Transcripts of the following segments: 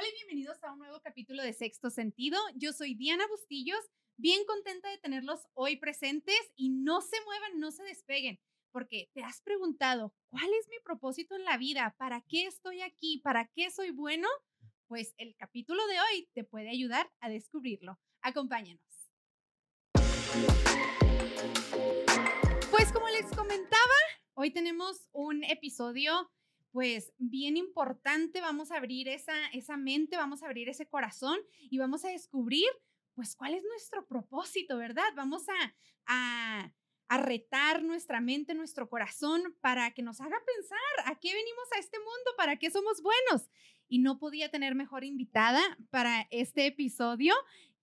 Hola y bienvenidos a un nuevo capítulo de Sexto Sentido. Yo soy Diana Bustillos, bien contenta de tenerlos hoy presentes y no se muevan, no se despeguen, porque te has preguntado, ¿cuál es mi propósito en la vida? ¿Para qué estoy aquí? ¿Para qué soy bueno? Pues el capítulo de hoy te puede ayudar a descubrirlo. Acompáñanos. Pues como les comentaba, hoy tenemos un episodio pues bien importante, vamos a abrir esa, esa mente, vamos a abrir ese corazón y vamos a descubrir pues cuál es nuestro propósito, ¿verdad? Vamos a, a, a retar nuestra mente, nuestro corazón para que nos haga pensar a qué venimos a este mundo, para qué somos buenos. Y no podía tener mejor invitada para este episodio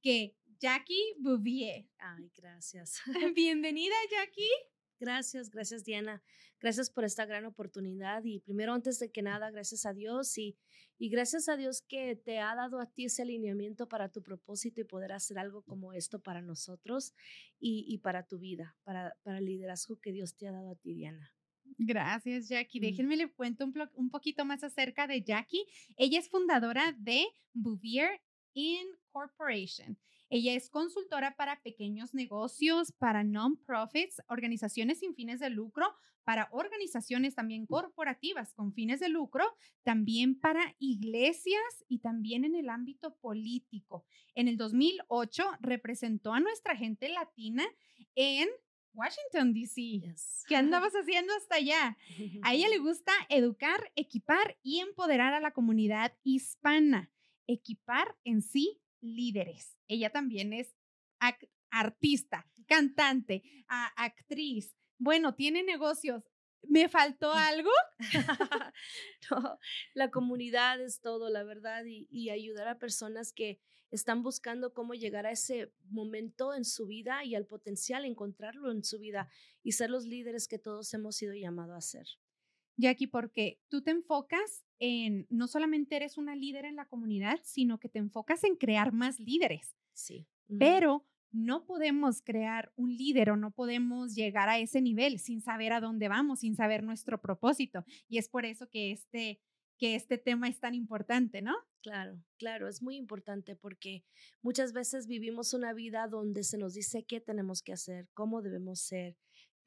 que Jackie Bouvier. Ay, gracias. Bienvenida, Jackie. Gracias, gracias Diana. Gracias por esta gran oportunidad y primero antes de que nada, gracias a Dios y, y gracias a Dios que te ha dado a ti ese alineamiento para tu propósito y poder hacer algo como esto para nosotros y, y para tu vida, para, para el liderazgo que Dios te ha dado a ti, Diana. Gracias, Jackie. Déjenme le cuento un, un, poquito más acerca de Jackie. Ella es fundadora de Bouvier Incorporation. Ella es consultora para pequeños negocios, para non-profits, organizaciones sin fines de lucro, para organizaciones también corporativas con fines de lucro, también para iglesias y también en el ámbito político. En el 2008 representó a nuestra gente latina en Washington, D.C. ¿Qué andabas haciendo hasta allá? A ella le gusta educar, equipar y empoderar a la comunidad hispana. Equipar en sí líderes. Ella también es artista, cantante, actriz. Bueno, tiene negocios. ¿Me faltó mm. algo? no, la comunidad es todo, la verdad, y, y, ayudar a personas que están buscando cómo llegar a ese momento en su vida y al potencial encontrarlo en su vida y ser los líderes que todos hemos sido llamados a ser. Jackie, porque tú te enfocas en, no solamente eres una líder en la comunidad, sino que te enfocas en crear más líderes. Sí. Pero no podemos crear un líder o no podemos llegar a ese nivel sin saber a dónde vamos, sin saber nuestro propósito. Y es por eso que este, que este tema es tan importante, ¿no? Claro, claro, es muy importante porque muchas veces vivimos una vida donde se nos dice qué tenemos que hacer, cómo debemos ser,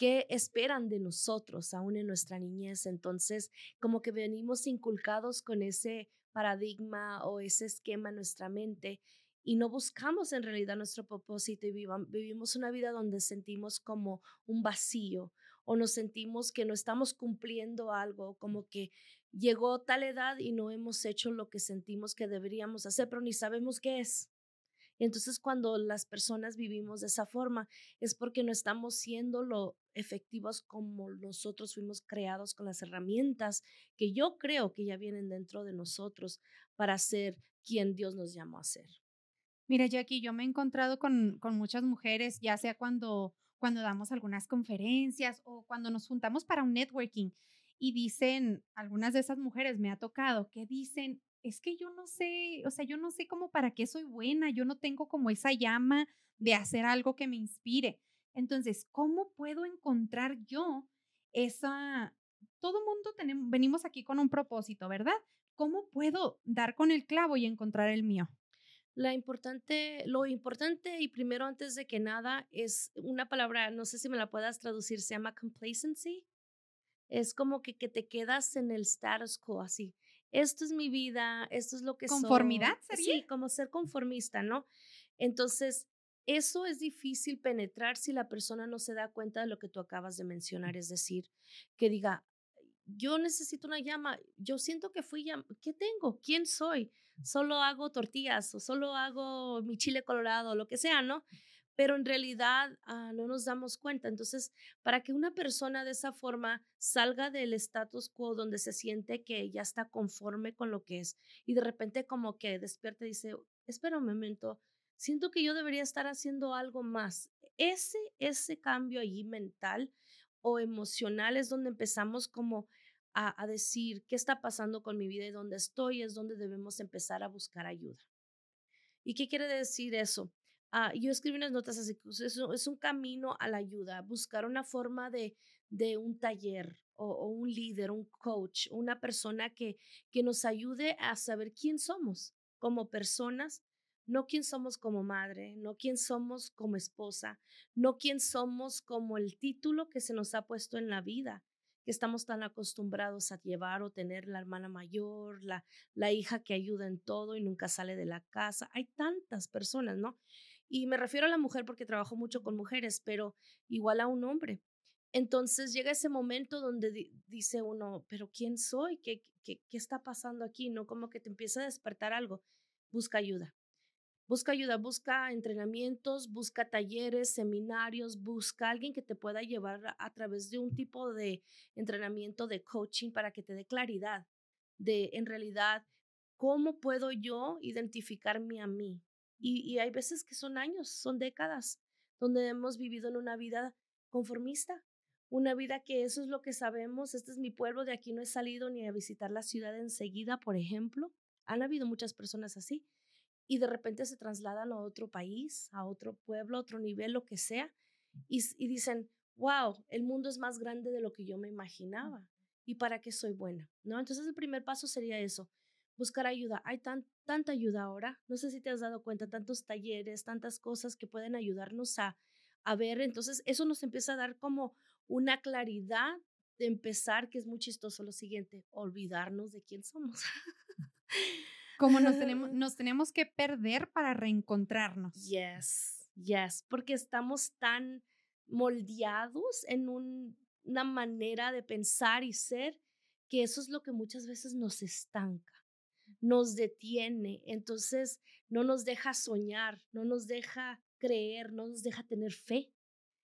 qué esperan de nosotros aún en nuestra niñez. Entonces, como que venimos inculcados con ese paradigma o ese esquema en nuestra mente y no buscamos en realidad nuestro propósito y vivimos una vida donde sentimos como un vacío o nos sentimos que no estamos cumpliendo algo, como que llegó tal edad y no hemos hecho lo que sentimos que deberíamos hacer, pero ni sabemos qué es. Entonces, cuando las personas vivimos de esa forma, es porque no estamos siendo lo efectivos como nosotros fuimos creados con las herramientas que yo creo que ya vienen dentro de nosotros para ser quien Dios nos llamó a ser. Mira, Jackie, yo me he encontrado con, con muchas mujeres, ya sea cuando, cuando damos algunas conferencias o cuando nos juntamos para un networking y dicen, algunas de esas mujeres me ha tocado, que dicen, es que yo no sé, o sea, yo no sé cómo para qué soy buena, yo no tengo como esa llama de hacer algo que me inspire. Entonces, ¿cómo puedo encontrar yo esa... Todo mundo tenemos, venimos aquí con un propósito, ¿verdad? ¿Cómo puedo dar con el clavo y encontrar el mío? La importante, lo importante y primero antes de que nada es una palabra, no sé si me la puedas traducir, se llama complacency. Es como que, que te quedas en el status quo, así esto es mi vida, esto es lo que ¿Conformidad sería? Sí, como ser conformista, ¿no? Entonces, eso es difícil penetrar si la persona no se da cuenta de lo que tú acabas de mencionar, es decir, que diga, yo necesito una llama, yo siento que fui llam ¿qué tengo? ¿Quién soy? Solo hago tortillas o solo hago mi chile colorado, lo que sea, ¿no? pero en realidad ah, no nos damos cuenta. Entonces, para que una persona de esa forma salga del status quo donde se siente que ya está conforme con lo que es y de repente como que despierta y dice, espera un momento, siento que yo debería estar haciendo algo más. Ese, ese cambio allí mental o emocional es donde empezamos como a, a decir qué está pasando con mi vida y dónde estoy, es donde debemos empezar a buscar ayuda. ¿Y qué quiere decir eso? Ah, yo escribí unas notas así, es, es, un camino a la ayuda, buscar una forma de, de un taller o, o, un líder, un coach, una persona que, que nos ayude a saber quién somos, como personas, no quién somos como madre, no quién somos como esposa, no quién somos como el título que se nos ha puesto en la vida, que estamos tan acostumbrados a llevar o tener la hermana mayor, la, la hija que ayuda en todo y nunca sale de la casa. Hay tantas personas, ¿no? Y me refiero a la mujer porque trabajo mucho con mujeres, pero igual a un hombre. Entonces llega ese momento donde dice uno, pero ¿quién soy? ¿Qué, qué, ¿Qué está pasando aquí? ¿No? Como que te empieza a despertar algo. Busca ayuda. Busca ayuda, busca entrenamientos, busca talleres, seminarios, busca alguien que te pueda llevar a, través de un tipo de entrenamiento de coaching para que te dé claridad de en realidad cómo puedo yo identificarme a mí. Y, y hay veces que son años, son décadas, donde hemos vivido en una vida conformista, una vida que eso es lo que sabemos, este es mi pueblo, de aquí no he salido ni a visitar la ciudad enseguida, por ejemplo. Han habido muchas personas así y de repente se trasladan a otro país, a otro pueblo, a otro nivel, lo que sea, y, dicen, wow, el mundo es más grande de lo que yo me imaginaba. ¿Y para qué soy buena? ¿No? Entonces el primer paso sería eso, buscar ayuda. Hay tan, tanta ayuda ahora, no sé si te has dado cuenta, tantos talleres, tantas cosas que pueden ayudarnos a, a ver. Entonces eso nos empieza a dar como una claridad de empezar, que es muy chistoso lo siguiente, olvidarnos de quién somos. Como nos tenemos, nos tenemos que perder para reencontrarnos. Yes, yes, porque estamos tan moldeados en una manera de pensar y ser que eso es lo que muchas veces nos estanca, nos detiene, entonces no nos deja soñar, no nos deja creer, no nos deja tener fe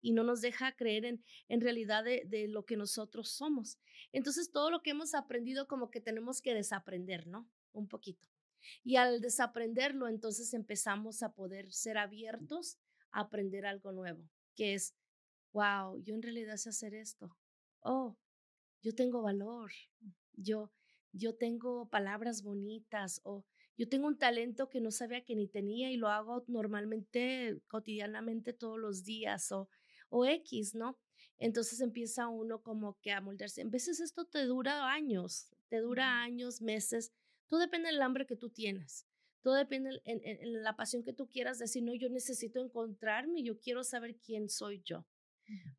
y no nos deja creer en, en realidad de, de, lo que nosotros somos. Entonces todo lo que hemos aprendido como que tenemos que desaprender, ¿no? Un poquito. Y al desaprenderlo, entonces empezamos a poder ser abiertos a aprender algo nuevo, que es, wow, yo en realidad sé hacer esto. Oh, yo tengo valor. Yo, yo tengo palabras bonitas o yo tengo un talento que no sabía que ni tenía y lo hago normalmente, cotidianamente todos los días o, o X, ¿no? Entonces empieza uno como que a moldearse. En veces esto te dura años, te dura años, meses, todo depende del hambre que tú tienes. Todo depende en, la pasión que tú quieras decir, no, yo necesito encontrarme, yo quiero saber quién soy yo.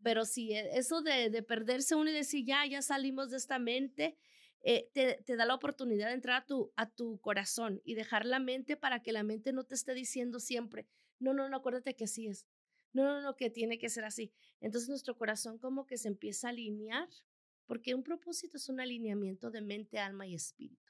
Pero si e, eso de, perderse uno y decir, ya, ya salimos de esta mente, eh, te, te, da la oportunidad de entrar a tu, a tu corazón y dejar la mente para que la mente no te esté diciendo siempre, no, no, no, acuérdate que así es. No, no, no, que tiene que ser así. Entonces nuestro corazón como que se empieza a alinear, porque un propósito es un alineamiento de mente, alma y espíritu.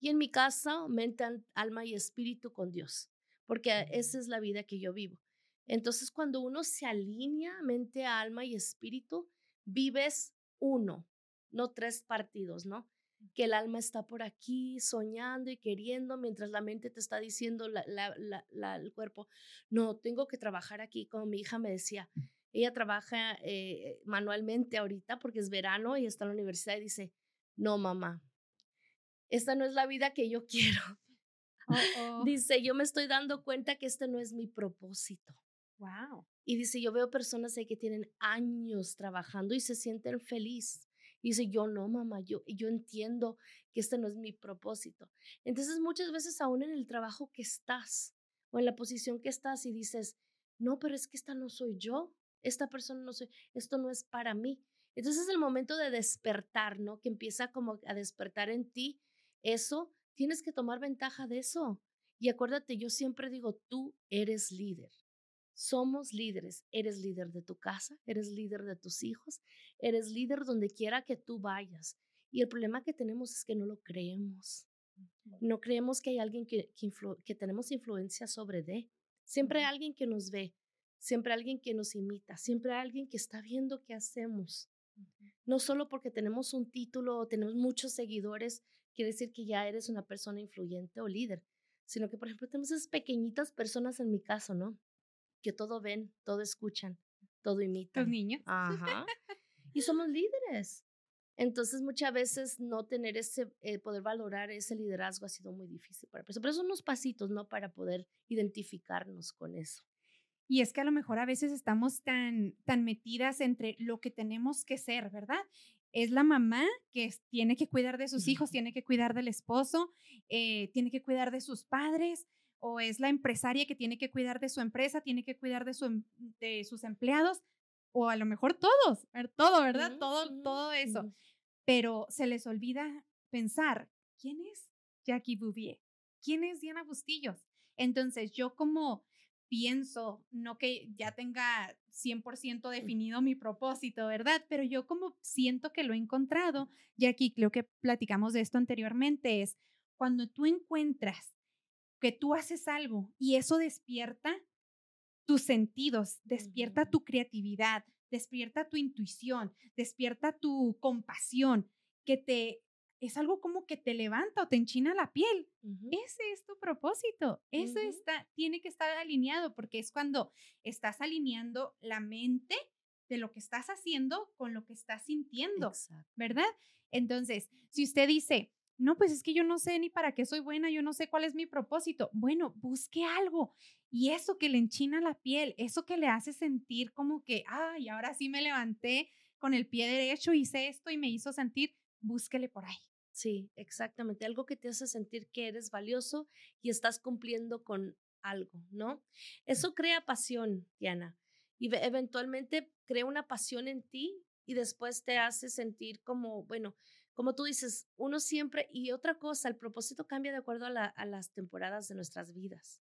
Y en mi casa, mente, alma y espíritu con Dios, porque esa es la vida que yo vivo. Entonces, cuando uno se alinea mente, alma y espíritu, vives uno, no tres partidos, ¿no? Que el alma está por aquí soñando y queriendo, mientras la mente te está diciendo el cuerpo, no, tengo que trabajar aquí, como mi hija me decía. Ella trabaja eh, manualmente ahorita porque es verano y está en la universidad y dice, no, mamá, esta no es la vida que yo quiero. Dice, yo me estoy dando cuenta que este no es mi propósito. Wow. Y dice, yo veo personas ahí que tienen años trabajando y se sienten feliz. Y dice, yo no, mamá, yo, yo entiendo que este no es mi propósito. Entonces, muchas veces aún en el trabajo que estás o en la posición que estás y dices, no, pero es que esta no soy yo, esta persona no soy, esto no es para mí. Entonces es el momento de despertar, ¿no? Que empieza como a despertar en ti eso, tienes que tomar ventaja de eso. Y acuérdate, yo siempre digo, tú eres líder. Somos líderes. Eres líder de tu casa, eres líder de tus hijos, eres líder donde quiera que tú vayas. Y el problema que tenemos es que no lo creemos. No creemos que hay alguien que, que, tenemos influencia sobre de. Siempre hay alguien que nos ve, siempre hay alguien que nos imita, siempre hay alguien que está viendo qué hacemos. No solo porque tenemos un título o tenemos muchos seguidores, quiere decir que ya eres una persona influyente o líder, sino que, por ejemplo, tenemos esas pequeñitas personas en mi caso, ¿no? Que todo ven, todo escuchan, todo imitan. Los niños. Ajá. y somos líderes. Entonces, muchas veces no tener ese, eh, poder valorar ese liderazgo ha sido muy difícil para eso. Pero son unos pasitos, ¿no? Para poder identificarnos con eso. Y es que a lo mejor a veces estamos tan, tan metidas entre lo que tenemos que ser, ¿verdad? Es la mamá que tiene que cuidar de sus hijos, tiene que cuidar del esposo, eh, tiene que cuidar de sus padres, o es la empresaria que tiene que cuidar de su empresa, tiene que cuidar de, su, em, de sus empleados, o a lo mejor todos, todo, ¿verdad? todo, todo eso. Pero se les olvida pensar, ¿quién es Jackie Bouvier? ¿Quién es Diana Bustillos? Entonces, yo como pienso, no que ya tenga 100% definido mi propósito, ¿verdad? Pero yo como siento que lo he encontrado, ya aquí creo que platicamos de esto anteriormente, es cuando tú encuentras que tú haces algo y eso despierta tus sentidos, despierta tu creatividad, despierta tu intuición, despierta tu compasión, que te es algo como que te levanta o te enchina la piel. Ese es tu propósito. Eso está, tiene que estar alineado porque es cuando estás alineando la mente de lo que estás haciendo con lo que estás sintiendo, ¿verdad? Entonces, si usted dice, no, pues es que yo no sé ni para qué soy buena, yo no sé cuál es mi propósito. Bueno, busque algo y eso que le enchina la piel, eso que le hace sentir como que, ay, ahora sí me levanté con el pie derecho, hice esto y me hizo sentir, búsquele por ahí. Sí, exactamente. Algo que te hace sentir que eres valioso y estás cumpliendo con algo, ¿no? Eso crea pasión, Diana. Y eventualmente crea una pasión en ti y después te hace sentir como, bueno, como tú dices, uno siempre, y otra cosa, el propósito cambia de acuerdo a, las temporadas de nuestras vidas.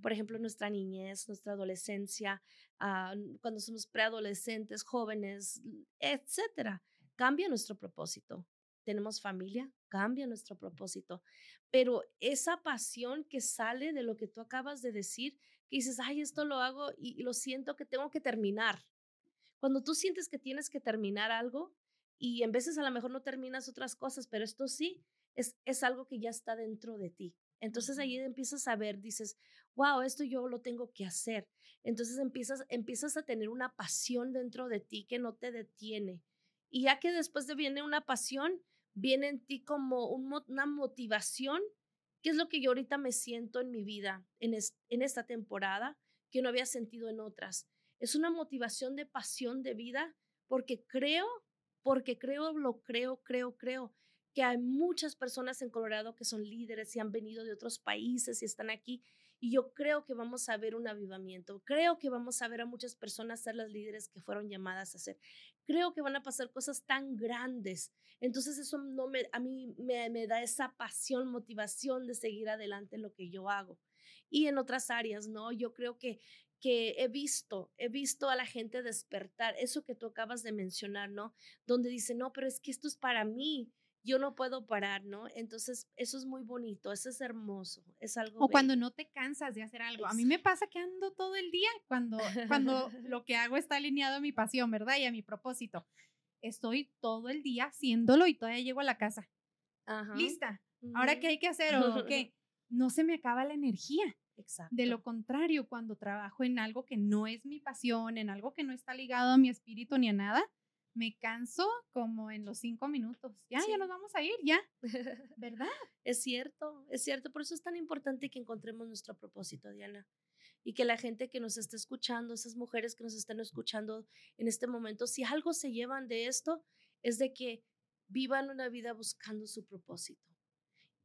Por ejemplo, nuestra niñez, nuestra adolescencia, ah, cuando somos preadolescentes, jóvenes, etcétera, cambia nuestro propósito tenemos familia, cambia nuestro propósito. Pero esa pasión que sale de lo que tú acabas de decir, que dices, ay, esto lo hago y, lo siento que tengo que terminar. Cuando tú sientes que tienes que terminar algo y en veces a lo mejor no terminas otras cosas, pero esto sí, es, es algo que ya está dentro de ti. Entonces ahí empiezas a ver, dices, wow, esto yo lo tengo que hacer. Entonces empiezas, empiezas a tener una pasión dentro de ti que no te detiene. Y ya que después de viene una pasión, viene en ti como una motivación, que es lo que yo ahorita me siento en mi vida, en, en esta temporada, que no había sentido en otras. Es una motivación de pasión de vida porque creo, porque creo, lo creo, creo, creo que hay muchas personas en Colorado que son líderes y han venido de otros países y están aquí y yo creo que vamos a ver un avivamiento. Creo que vamos a ver a muchas personas ser las líderes que fueron llamadas a ser. Creo que van a pasar cosas tan grandes. Entonces eso no me, a mí me, me da esa pasión, motivación de seguir adelante lo que yo hago. Y en otras áreas, ¿no? Yo creo que que he visto, he visto a la gente despertar, eso que tú acabas de mencionar, ¿no? Donde dice, no, pero es que esto es para mí, yo no puedo parar, ¿no? Entonces, eso es muy bonito, eso es hermoso, es algo. O cuando no te cansas de hacer algo. A mí me pasa que ando todo el día cuando, cuando lo que hago está alineado a mi pasión, ¿verdad? Y a mi propósito. Estoy todo el día haciéndolo y todavía llego a la casa. Ajá. Lista. Ahora, ¿qué hay que hacer? ¿O qué? No se me acaba la energía. Exacto. De lo contrario, cuando trabajo en algo que no es mi pasión, en algo que no está ligado a mi espíritu ni a nada, me canso como en los cinco minutos. Ya, ya nos vamos a ir, ya. ¿Verdad? es cierto, es cierto. Por eso es tan importante que encontremos nuestro propósito, Diana. Y que la gente que nos está escuchando, esas mujeres que nos están escuchando en este momento, si algo se llevan de esto, es de que vivan una vida buscando su propósito.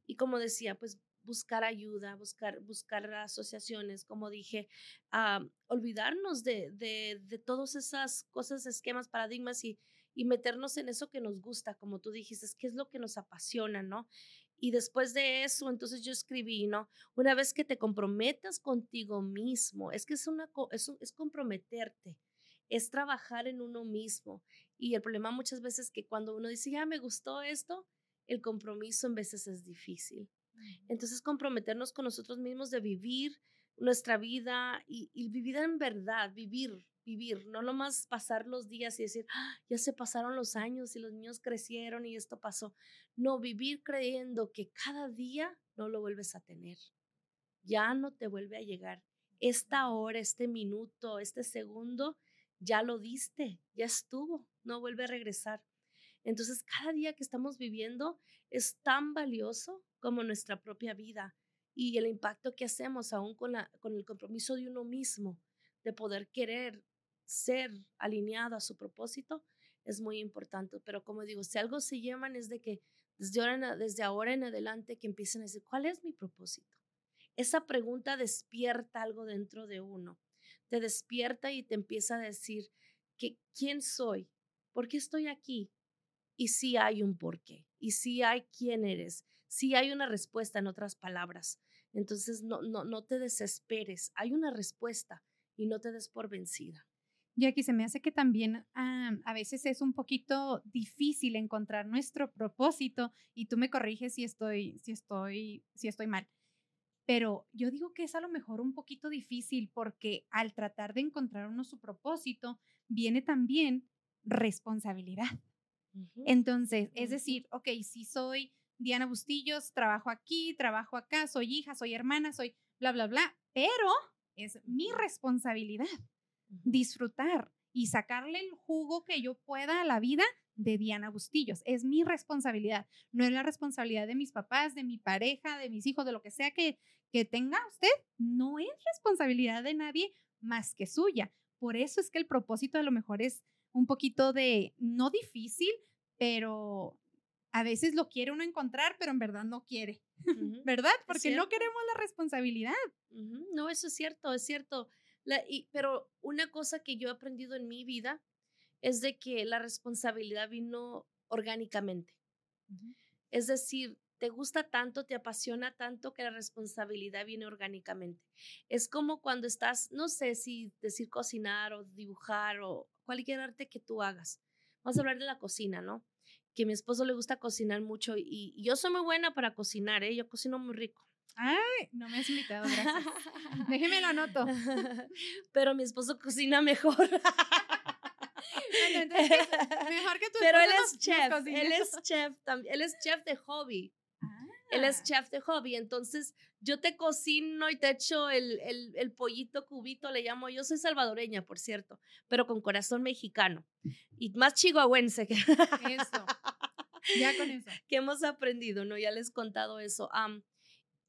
Y como decía, pues buscar ayuda, buscar, buscar asociaciones, como dije, olvidarnos de, de, de, todas esas cosas, esquemas, paradigmas y, y meternos en eso que nos gusta, como tú dijiste, qué es lo que nos apasiona, ¿no? Y después de eso, entonces yo escribí, ¿no? Una vez que te comprometas contigo mismo, es que es, una, es, es comprometerte, es trabajar en uno mismo. Y el problema muchas veces es que cuando uno dice, ya me gustó esto, el compromiso en veces es difícil. Entonces, comprometernos con nosotros mismos de vivir nuestra vida y, vivir en verdad, vivir, vivir, no nomás pasar los días y decir, ah, ya se pasaron los años y los niños crecieron y esto pasó. No, vivir creyendo que cada día no lo vuelves a tener, ya no te vuelve a llegar. Esta hora, este minuto, este segundo, ya lo diste, ya estuvo, no vuelve a regresar. Entonces, cada día que estamos viviendo es tan valioso como nuestra propia vida y el impacto que hacemos aún con, la, con el compromiso de uno mismo de poder querer ser alineado a su propósito es muy importante. Pero como digo, si algo se llaman es de que desde ahora, desde ahora en adelante que empiecen a decir, ¿cuál es mi propósito? Esa pregunta despierta algo dentro de uno, te despierta y te empieza a decir que quién soy, por qué estoy aquí y si hay un porqué y si hay quién eres, si hay una respuesta en otras palabras. Entonces no, no, no te desesperes, hay una respuesta y no te des por vencida. aquí se me hace que también a veces es un poquito difícil encontrar nuestro propósito y tú me corriges si estoy, si estoy, si estoy mal. Pero yo digo que es a lo mejor un poquito difícil porque al tratar de encontrar uno su propósito, viene también responsabilidad. Entonces, es decir, ok, si soy Diana Bustillos, trabajo aquí, trabajo acá, soy hija, soy hermana, soy bla, bla, bla, pero es mi responsabilidad disfrutar y sacarle el jugo que yo pueda a la vida de Diana Bustillos. Es mi responsabilidad, no es la responsabilidad de mis papás, de mi pareja, de mis hijos, de lo que sea que, que tenga usted. No es responsabilidad de nadie más que suya. Por eso es que el propósito a lo mejor es un poquito de, no difícil, pero a veces lo quiere uno encontrar, pero en verdad no quiere, ¿verdad? Porque no queremos la responsabilidad. No, eso es cierto, es cierto. y, pero una cosa que yo he aprendido en mi vida es de que la responsabilidad vino orgánicamente. Es decir, te gusta tanto, te apasiona tanto que la responsabilidad viene orgánicamente. Es como cuando estás, no sé si decir cocinar o dibujar o cualquier arte que tú hagas. Vamos a hablar de la cocina, ¿no? Que a mi esposo le gusta cocinar mucho y, yo soy muy buena para cocinar, ¿eh? Yo cocino muy rico. Ay, no me has invitado, gracias. Déjeme lo anoto. Pero mi esposo cocina mejor. mejor que tú. Pero él es chef, él es chef también, él es chef de hobby. Él es ah. chef de hobby, entonces yo te cocino y te echo el, el, el, pollito cubito, le llamo. Yo soy salvadoreña, por cierto, pero con corazón mexicano y más chihuahuense. Que eso. Ya con eso. Que hemos aprendido, ¿no? Ya les he contado eso.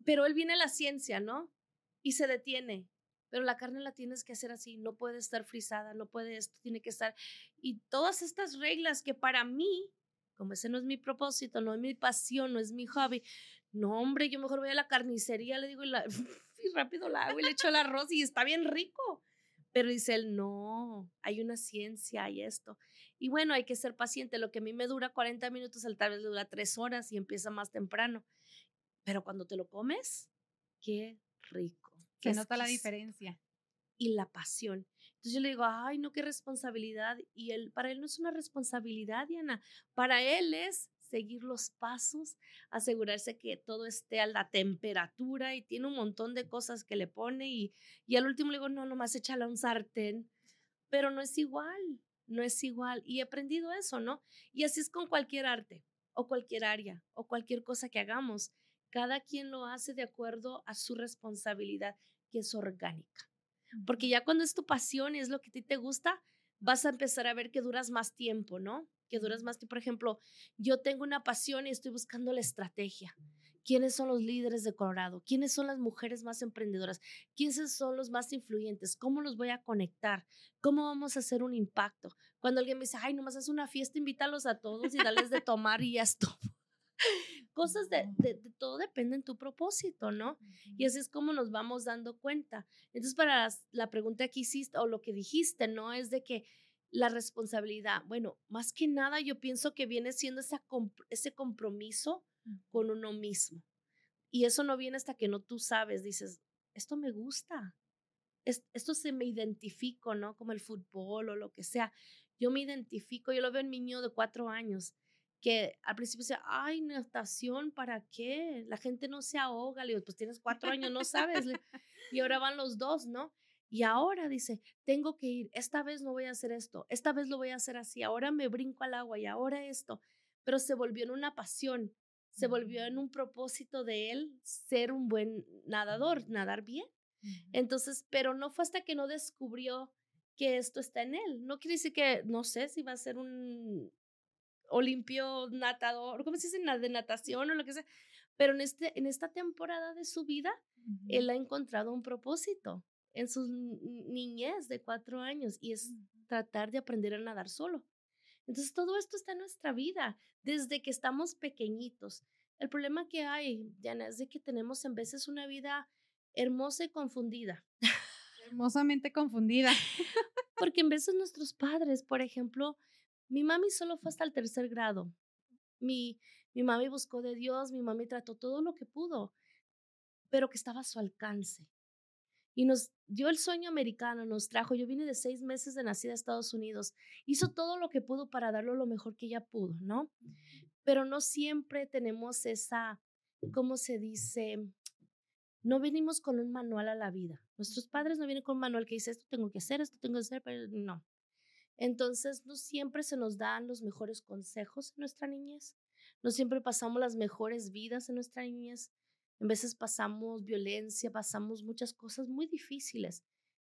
pero él viene a la ciencia, ¿no? Y se detiene. Pero la carne la tienes que hacer así, no puede estar frisada, no puede, esto tiene que estar. Y todas estas reglas que para mí como ese no es mi propósito, no es mi pasión, no es mi hobby. No, hombre, yo mejor voy a la carnicería, le digo, y, la, y rápido la hago y le echo el arroz y está bien rico. Pero dice él, no, hay una ciencia, hay esto. Y bueno, hay que ser paciente. Lo que a mí me dura 40 minutos, al tal vez le dura 3 horas y empieza más temprano. Pero cuando te lo comes, qué rico. Se nota la diferencia. Y la pasión. Entonces yo le digo, ay, no, qué responsabilidad. Y él, para él no es una responsabilidad, Diana. Para él es seguir los pasos, asegurarse que todo esté a la temperatura y tiene un montón de cosas que le pone y, y al último le digo, no, nomás échale un sartén, pero no es igual, no es igual. Y he aprendido eso, ¿no? Y así es con cualquier arte o cualquier área o cualquier cosa que hagamos. Cada quien lo hace de acuerdo a su responsabilidad, que es orgánica. Porque ya cuando es tu pasión y es lo que a ti te gusta, vas a empezar a ver que duras más tiempo, ¿no? Que duras más tiempo. Por ejemplo, yo tengo una pasión y estoy buscando la estrategia. ¿Quiénes son los líderes de Colorado? ¿Quiénes son las mujeres más emprendedoras? ¿Quiénes son los más influyentes? ¿Cómo los voy a conectar? ¿Cómo vamos a hacer un impacto? Cuando alguien me dice, ay, nomás haz una fiesta, invítalos a todos y dales de tomar y ya esto. Cosas de, de, todo depende en tu propósito, ¿no? Y así es como nos vamos dando cuenta. Entonces, para la pregunta que hiciste o lo que dijiste, ¿no? Es de que la responsabilidad, bueno, más que nada yo pienso que viene siendo esa, ese compromiso con uno mismo. Y eso no viene hasta que no tú sabes, dices, esto me gusta, esto se me identifico, ¿no? Como el fútbol o lo que sea. Yo me identifico, yo lo veo en mi niño de cuatro años que al principio decía, ay, natación, ¿para qué? La gente no se ahoga. Le digo, pues tienes cuatro años, no sabes. y ahora van los dos, ¿no? Y ahora dice, tengo que ir, esta vez no voy a hacer esto, esta vez lo voy a hacer así, ahora me brinco al agua y ahora esto. Pero se volvió en una pasión, se volvió en un propósito de él ser un buen nadador, nadar bien. Entonces, pero no fue hasta que no descubrió que esto está en él. No quiere decir que, no sé si va a ser un olimpio natador, ¿cómo se dice? De natación o lo que sea. Pero en, este, en esta temporada de su vida, él ha encontrado un propósito en su niñez de cuatro años y es tratar de aprender a nadar solo. Entonces, todo esto está en nuestra vida desde que estamos pequeñitos. El problema que hay, Diana, es de que tenemos en veces una vida hermosa y confundida. Hermosamente confundida. Porque en veces nuestros padres, por ejemplo, mi mami solo fue hasta el tercer grado. Mi, mi mami buscó de Dios, mi mami trató todo lo que pudo, pero que estaba a su alcance. Y nos dio el sueño americano, nos trajo. Yo vine de seis meses de nacida a Estados Unidos. Hizo todo lo que pudo para darlo lo mejor que ella pudo, ¿no? Pero no siempre tenemos esa, ¿cómo se dice? No venimos con un manual a la vida. Nuestros padres no vienen con un manual que dice esto tengo que hacer, esto tengo que hacer, pero no. Entonces, no siempre se nos dan los mejores consejos en nuestra niñez. No siempre pasamos las mejores vidas en nuestra niñez. En veces pasamos violencia, pasamos muchas cosas muy difíciles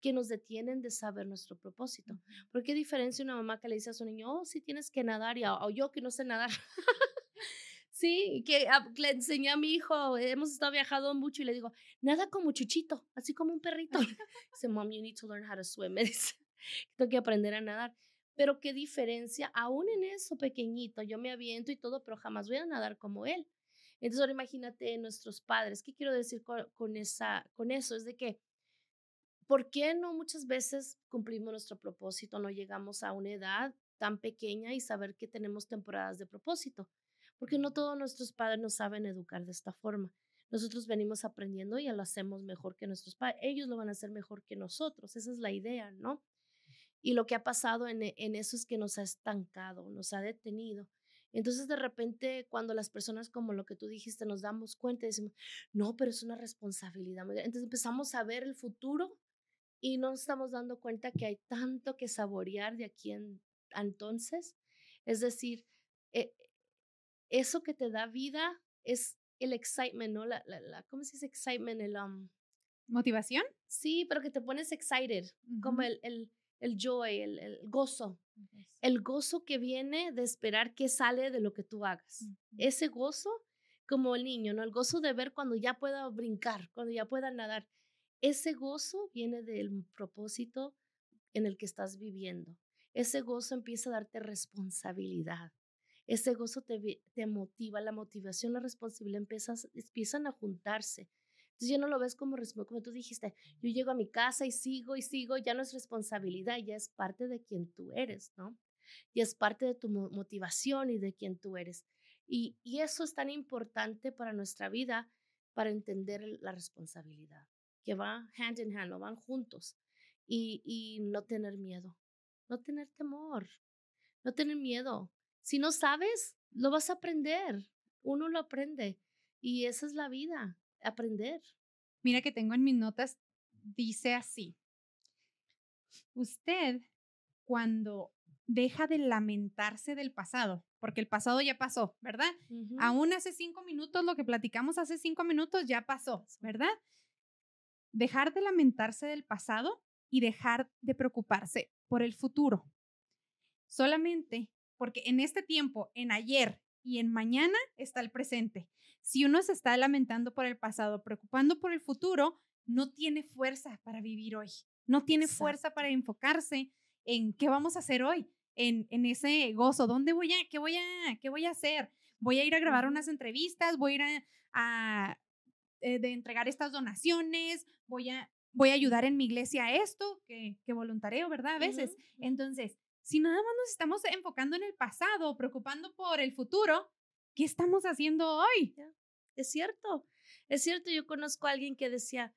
que nos detienen de saber nuestro propósito. ¿Por qué diferencia una mamá que le dice a su niño, oh, sí tienes que nadar, y, o yo que no sé nadar? sí, que le enseñé a mi hijo, hemos estado viajando mucho y le digo, nada como chuchito, así como un perrito. dice, mom, you need to learn how to swim. tengo que aprender a nadar. Pero qué diferencia, aún en eso pequeñito, yo me aviento y todo, pero jamás voy a nadar como él. Entonces ahora imagínate nuestros padres. ¿Qué quiero decir con, esa, con eso? Es de que, ¿por qué no muchas veces cumplimos nuestro propósito? No llegamos a una edad tan pequeña y saber que tenemos temporadas de propósito. Porque no todos nuestros padres nos saben educar de esta forma. Nosotros venimos aprendiendo y lo hacemos mejor que nuestros padres. Ellos lo van a hacer mejor que nosotros. Esa es la idea, ¿no? Y lo que ha pasado en, en eso es que nos ha estancado, nos ha detenido. Entonces, de repente, cuando las personas, como lo que tú dijiste, nos damos cuenta y decimos, no, pero es una responsabilidad. Entonces empezamos a ver el futuro y nos estamos dando cuenta que hay tanto que saborear de aquí en entonces. Es decir, eh, eso que te da vida es el excitement, ¿no? La, la, ¿Cómo se dice excitement? El, um ¿Motivación? Sí, pero que te pones excited, como el, el, el joy, el, el gozo. El gozo que viene de esperar que sale de lo que tú hagas. Ese gozo, como el niño, ¿no? El gozo de ver cuando ya pueda brincar, cuando ya pueda nadar. Ese gozo viene del propósito en el que estás viviendo. Ese gozo empieza a darte responsabilidad. Ese gozo te, te motiva, la motivación, la responsabilidad empiezas, empiezan a juntarse. Entonces ya no lo ves como, como tú dijiste, yo llego a mi casa y sigo y sigo, ya no es responsabilidad, ya es parte de quien tú eres, ¿no? Y es parte de tu motivación y de quien tú eres. Y, y eso es tan importante para nuestra vida, para entender la responsabilidad, que va hand in hand, o van juntos. Y, y no tener miedo, no tener temor, no tener miedo. Si no sabes, lo vas a aprender. Uno lo aprende. Y esa es la vida aprender. Mira que tengo en mis notas, dice así, usted cuando deja de lamentarse del pasado, porque el pasado ya pasó, ¿verdad? Aún hace cinco minutos, lo que platicamos hace cinco minutos ya pasó, ¿verdad? Dejar de lamentarse del pasado y dejar de preocuparse por el futuro. Solamente porque en este tiempo, en ayer y en mañana está el presente. Si uno se está lamentando por el pasado, preocupando por el futuro, no tiene fuerza para vivir hoy. No tiene fuerza para enfocarse en qué vamos a hacer hoy, en, en ese gozo. ¿Dónde voy a, qué voy a, qué voy a hacer? Voy a ir a grabar unas entrevistas, voy a ir a, eh, de entregar estas donaciones, voy a, voy a ayudar en mi iglesia a esto, que, que voluntareo, ¿verdad? A veces. Entonces, si nada más nos estamos enfocando en el pasado, preocupando por el futuro, ¿qué estamos haciendo hoy? Es cierto, es cierto. Yo conozco a alguien que decía,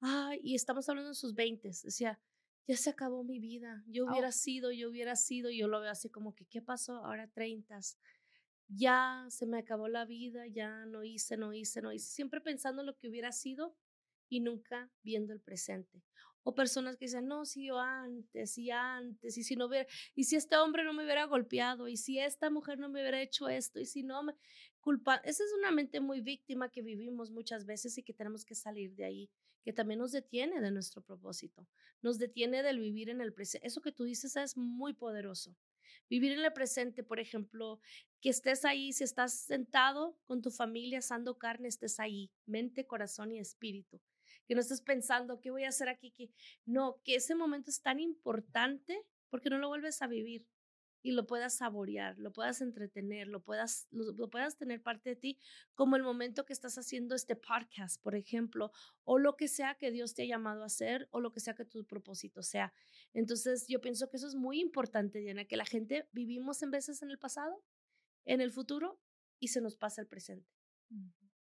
ay, y estamos hablando en sus veintes, decía, ya se acabó mi vida, yo oh. hubiera sido, yo hubiera sido, yo lo veo así como que, ¿qué pasó? Ahora treintas, ya se me acabó la vida, ya no hice, no hice, no hice, siempre pensando en lo que hubiera sido y nunca viendo el presente. O personas que dicen, no, si yo antes y antes, y si no hubiera, y si este hombre no me hubiera golpeado, y si esta mujer no me hubiera hecho esto, y si no me culpa, esa es una mente muy víctima que vivimos muchas veces y que tenemos que salir de ahí, que también nos detiene de nuestro propósito, nos detiene del vivir en el presente. Eso que tú dices es muy poderoso. Vivir en el presente, por ejemplo, que estés ahí, si estás sentado con tu familia asando carne, estés ahí, mente, corazón y espíritu que no estés pensando, ¿qué voy a hacer aquí? Que, no, que ese momento es tan importante porque no lo vuelves a vivir. y lo puedas saborear, lo puedas entretener, lo puedas, lo, puedas tener parte de ti, como el momento que estás haciendo este podcast, por ejemplo, o lo que sea que Dios te ha llamado a hacer, o lo que sea que tu propósito sea. Entonces, yo pienso que eso es muy importante, Diana, que la gente vivimos en veces en el pasado, en el futuro, y se nos pasa el presente.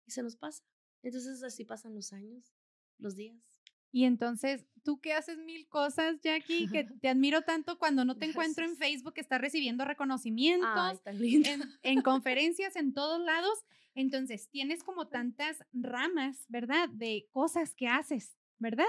Y se nos pasa. Entonces, así pasan los años, los días. Y entonces, tú que haces mil cosas, Jackie, que te admiro tanto cuando no te encuentro en Facebook, estás recibiendo reconocimientos, en, conferencias, en todos lados. Entonces, tienes como tantas ramas, ¿verdad? De cosas que haces, ¿verdad?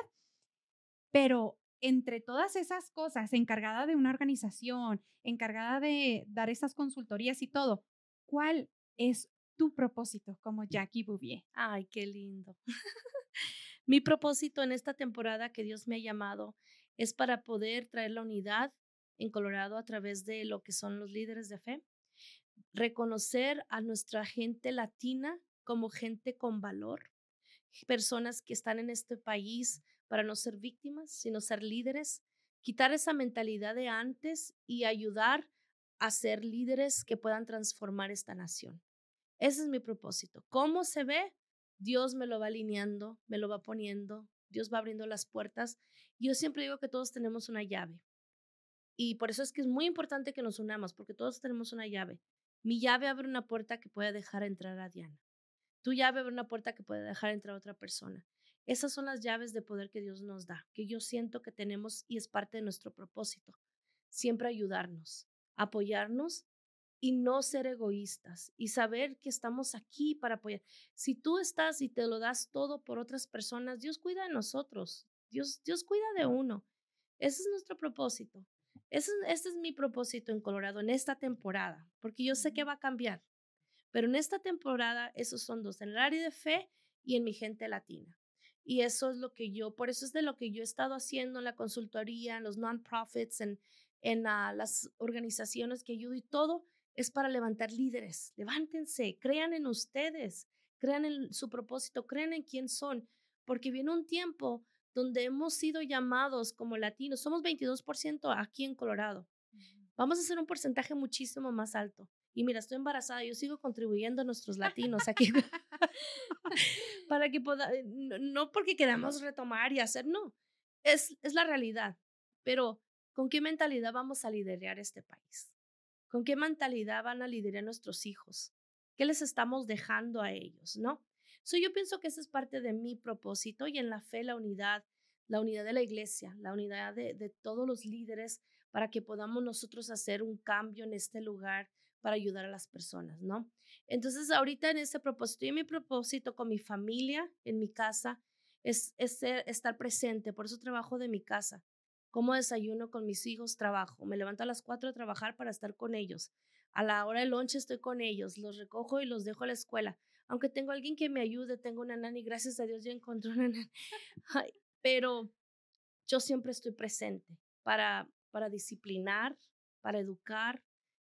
Pero entre todas esas cosas, encargada de una organización, encargada de dar esas consultorías y todo, ¿cuál es tu propósito como Jackie Bouvier? Ay, qué lindo. Mi propósito en esta temporada que Dios me ha llamado es para poder traer la unidad en Colorado a través de lo que son los líderes de fe, reconocer a nuestra gente latina como gente con valor, personas que están en este país para no ser víctimas, sino ser líderes, quitar esa mentalidad de antes y ayudar a ser líderes que puedan transformar esta nación. Ese es mi propósito. ¿Cómo se ve? Dios me lo va alineando, me lo va poniendo, Dios va abriendo las puertas. Yo siempre digo que todos tenemos una llave. Y por eso es que es muy importante que nos unamos, porque todos tenemos una llave. Mi llave abre una puerta que puede dejar entrar a Diana. Tu llave abre una puerta que puede dejar entrar a otra persona. Esas son las llaves de poder que Dios nos da, que yo siento que tenemos y es parte de nuestro propósito. Siempre ayudarnos, apoyarnos y no ser egoístas y saber que estamos aquí para apoyar. Si tú estás y te lo das todo por otras personas, Dios cuida de nosotros. Dios, Dios cuida de uno. Ese es nuestro propósito. Ese, este es mi propósito en Colorado en esta temporada, porque yo sé que va a cambiar. Pero en esta temporada, esos son dos, en el área de fe y en mi gente latina. Y eso es lo que yo, por eso es de lo que yo he estado haciendo en la consultoría, en los non-profits, en, en ah, las organizaciones que ayudo y todo es para levantar líderes. Levántense, crean en ustedes, crean en su propósito, crean en quién son, porque viene un tiempo donde hemos sido llamados como latinos, somos 22% aquí en Colorado. Vamos a hacer un porcentaje muchísimo más alto. Y mira, estoy embarazada, yo sigo contribuyendo a nuestros latinos aquí para que pueda, eh, no porque queramos retomar y hacer, no, es, es la realidad. Pero, ¿con qué mentalidad vamos a liderar este país? ¿Con qué mentalidad van a liderar nuestros hijos? ¿Qué les estamos dejando a ellos, no? So, yo pienso que esa es parte de mi propósito y en la fe, la unidad, la unidad de la iglesia, la unidad de, todos los líderes para que podamos nosotros hacer un cambio en este lugar para ayudar a las personas, ¿no? Entonces, ahorita en ese propósito y mi propósito con mi familia, en mi casa, es, es estar presente, por eso trabajo de mi casa. Como desayuno con mis hijos, trabajo. Me levanto a las 4 a trabajar para estar con ellos. A la hora del lunch estoy con ellos. Los recojo y los dejo a la escuela. Aunque tengo alguien que me ayude, tengo una nani, gracias a Dios ya encontré una nani. pero yo siempre estoy presente para, para disciplinar, para educar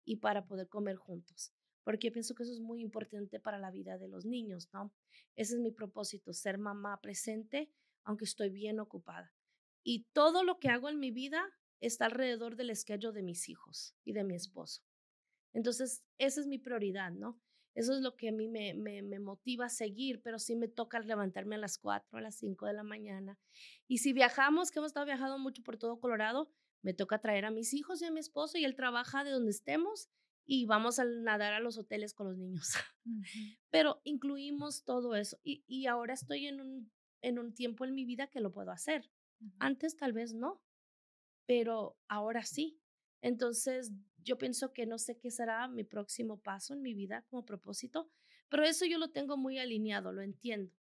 y para poder comer juntos. Porque pienso que eso es muy importante para la vida de los niños, ¿no? Ese es mi propósito, ser mamá presente, aunque estoy bien ocupada. Y todo lo que hago en mi vida está alrededor del esquello de mis hijos y de mi esposo. Entonces, esa es mi prioridad, ¿no? Eso es lo que a mí me, me, motiva a seguir, pero sí me toca levantarme a las 4, a las 5 de la mañana. Y si viajamos, que hemos estado viajando mucho por todo Colorado, me toca traer a mis hijos y a mi esposo y él trabaja de donde estemos y vamos a nadar a los hoteles con los niños. Pero incluimos todo eso y, y ahora estoy en un, en un tiempo en mi vida que lo puedo hacer. Antes tal vez no, pero ahora sí. Entonces, yo pienso que no sé qué será mi próximo paso en mi vida como propósito, pero eso yo lo tengo muy alineado, lo entiendo.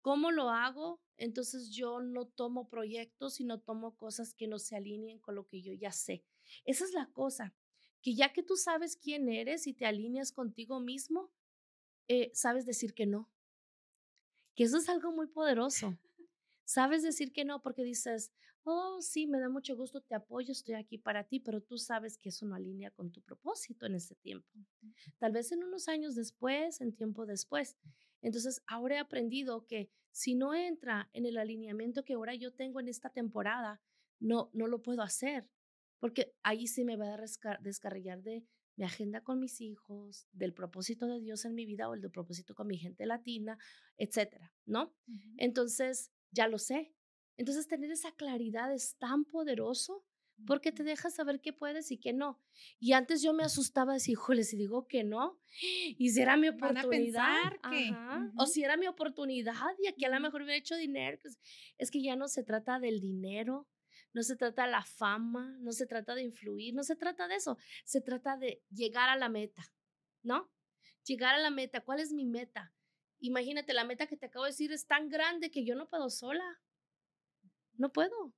¿Cómo lo hago? Entonces yo no tomo proyectos y no tomo cosas que no se alineen con lo que yo ya sé. Esa es la cosa, que ya que tú sabes quién eres y te alineas contigo mismo, eh, sabes decir que no. Que eso es algo muy poderoso. Sabes decir que no porque dices, oh, sí, me da mucho gusto, te apoyo, estoy aquí para ti, pero tú sabes que eso no alinea con tu propósito en ese tiempo. Tal vez en unos años después, en tiempo después. Entonces, ahora he aprendido que si no entra en el alineamiento que ahora yo tengo en esta temporada, no, no lo puedo hacer. porque ahí sí me va a descarrillar de mi agenda con mis hijos, del propósito de Dios en mi vida o el del propósito con mi gente latina, etcétera, ¿no? Entonces, ya lo sé. Entonces, tener esa claridad es tan poderoso porque te deja saber qué puedes y qué no. Y antes yo me asustaba, decir, híjole, si digo que no, y si era mi oportunidad, que... o si era mi oportunidad y aquí a lo mejor hubiera hecho dinero, pues, es que ya no se trata del dinero, no se trata de la fama, no se trata de influir, no se trata de eso, se trata de llegar a la meta, ¿no? Llegar a la meta, ¿cuál es mi meta? Imagínate, la meta que te acabo de decir es tan grande que yo no puedo sola. No puedo.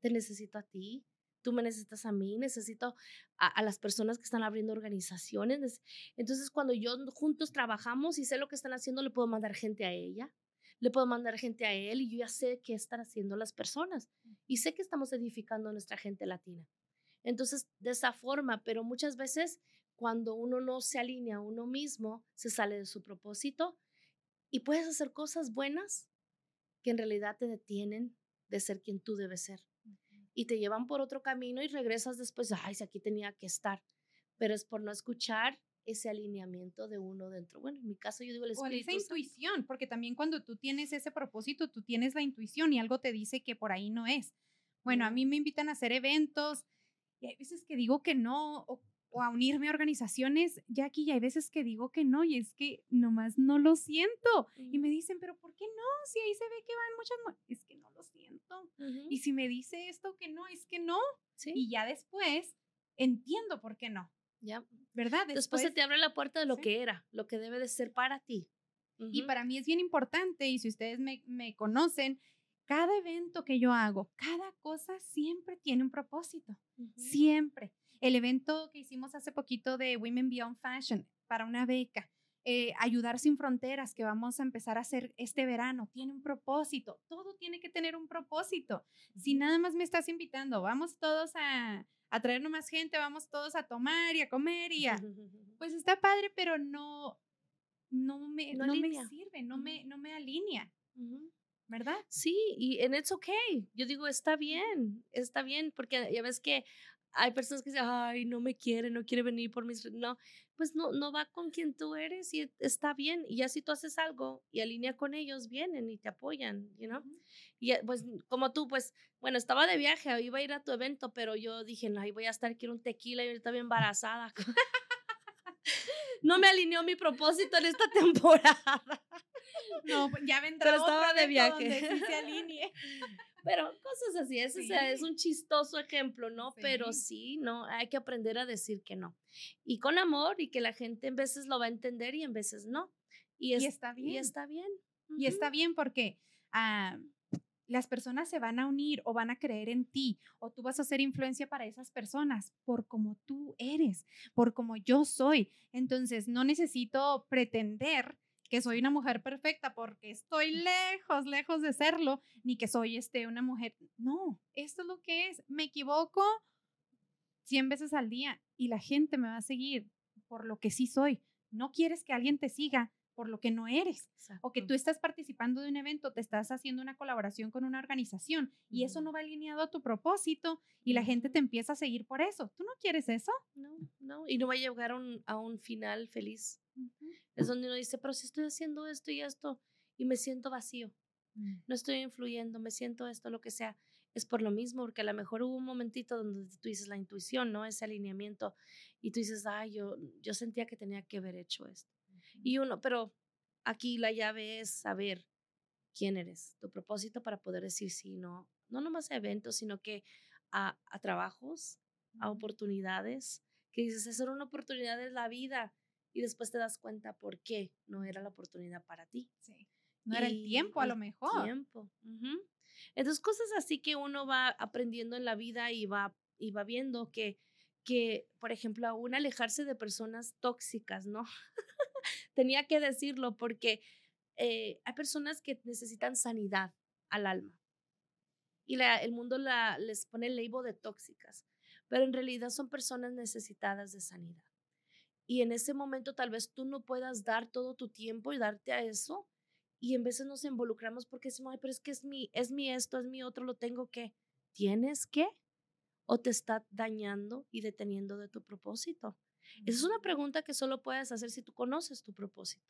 Te necesito a ti, tú me necesitas a mí, necesito a, las personas que están abriendo organizaciones. Entonces, cuando yo juntos trabajamos y sé lo que están haciendo, le puedo mandar gente a ella, le puedo mandar gente a él y yo ya sé qué están haciendo las personas y sé que estamos edificando a nuestra gente latina. Entonces, de esa forma, pero muchas veces cuando uno no se alinea a uno mismo, se sale de su propósito y puedes hacer cosas buenas que en realidad te detienen de ser quien tú debes ser y te llevan por otro camino y regresas después, ay, si aquí tenía que estar, pero es por no escuchar ese alineamiento de uno dentro. Bueno, en mi caso yo digo el espíritu. O esa intuición, porque también cuando tú tienes ese propósito, tú tienes la intuición y algo te dice que por ahí no es. Bueno, a mí me invitan a hacer eventos y hay veces que digo que no, o o a unirme a organizaciones, ya aquí ya hay veces que digo que no y es que nomás no lo siento. Y me dicen, pero ¿por qué no? Si ahí se ve que van muchas... Es que no lo siento. Y si me dice esto que no, es que no. Y ya después entiendo por qué no. Ya. ¿Verdad? Después, se te abre la puerta de lo que era, lo que debe de ser para ti. Y para mí es bien importante, y si ustedes me, me conocen, cada evento que yo hago, cada cosa siempre tiene un propósito. Siempre el evento que hicimos hace poquito de Women Beyond Fashion para una beca, eh, Ayudar sin Fronteras, que vamos a empezar a hacer este verano, tiene un propósito. Todo tiene que tener un propósito. Si nada más me estás invitando, vamos todos a, a traernos más gente, vamos todos a tomar y a comer y a... Pues está padre, pero no, no, me, no, me sirve, no, me, no me alinea. ¿verdad? Sí, y en it's okay. Yo digo, está bien, está bien, porque ya ves que hay personas que dicen, ay, no me quiere, no quiere venir por mis... No, pues no, no va con quien tú eres y está bien. Y ya si tú haces algo y alinea con ellos, vienen y te apoyan, you know? Y pues como tú, pues, bueno, estaba de viaje, iba a ir a tu evento, pero yo dije, no, ahí voy a estar, quiero un tequila y ahorita bien embarazada. no me alineó mi propósito en esta temporada. No, pues, ya vendrá pero estaba de viaje. Donde se alinee. Pero cosas así, es, es un chistoso ejemplo, ¿no? Pero sí, ¿no? Hay que aprender a decir que no. Y con amor y que la gente en veces lo va a entender y en veces no. Y, está bien. Y está bien. Y está bien porque ah, las personas se van a unir o van a creer en ti o tú vas a ser influencia para esas personas por como tú eres, por como yo soy. Entonces, no necesito pretender que soy una mujer perfecta porque estoy lejos, lejos de serlo, ni que soy este, una mujer. No, esto es lo que es. Me equivoco 100 veces al día y la gente me va a seguir por lo que sí soy. No quieres que alguien te siga por lo que no eres o que tú estás participando de un evento, te estás haciendo una colaboración con una organización y eso no va alineado a tu propósito y la gente te empieza a seguir por eso. ¿Tú no quieres eso? No, no, y no va a llegar a un, a un final feliz. Es donde uno dice, pero si estoy haciendo esto y esto y me siento vacío, mm. no estoy influyendo, me siento esto, lo que sea, es por lo mismo, porque a lo mejor hubo un momentito donde tú dices la intuición, ¿no? Ese alineamiento y tú dices, ay, yo, yo sentía que tenía que haber hecho esto. Y uno, pero aquí la llave es saber quién eres, tu propósito para poder decir sí, no, no nomás a eventos, sino que a, a trabajos, a oportunidades, que dices, esa era una oportunidad de la vida y después te das cuenta por qué no era la oportunidad para ti. Sí. No era el tiempo, a lo mejor. Tiempo. Entonces, cosas así que uno va aprendiendo en la vida y va, y va viendo que, que, por ejemplo, aún alejarse de personas tóxicas, ¿no? Tenía que decirlo porque eh, hay personas que necesitan sanidad al alma. Y el mundo les pone el label de tóxicas, pero en realidad son personas necesitadas de sanidad. Y en ese momento tal vez tú no puedas dar todo tu tiempo y darte a eso. Y en veces nos involucramos porque decimos, ay, pero es que es mi, es mi esto, es mi otro, lo tengo que. ¿Tienes que? o te está dañando y deteniendo de tu propósito? Esa es una pregunta que solo puedes hacer si tú conoces tu propósito.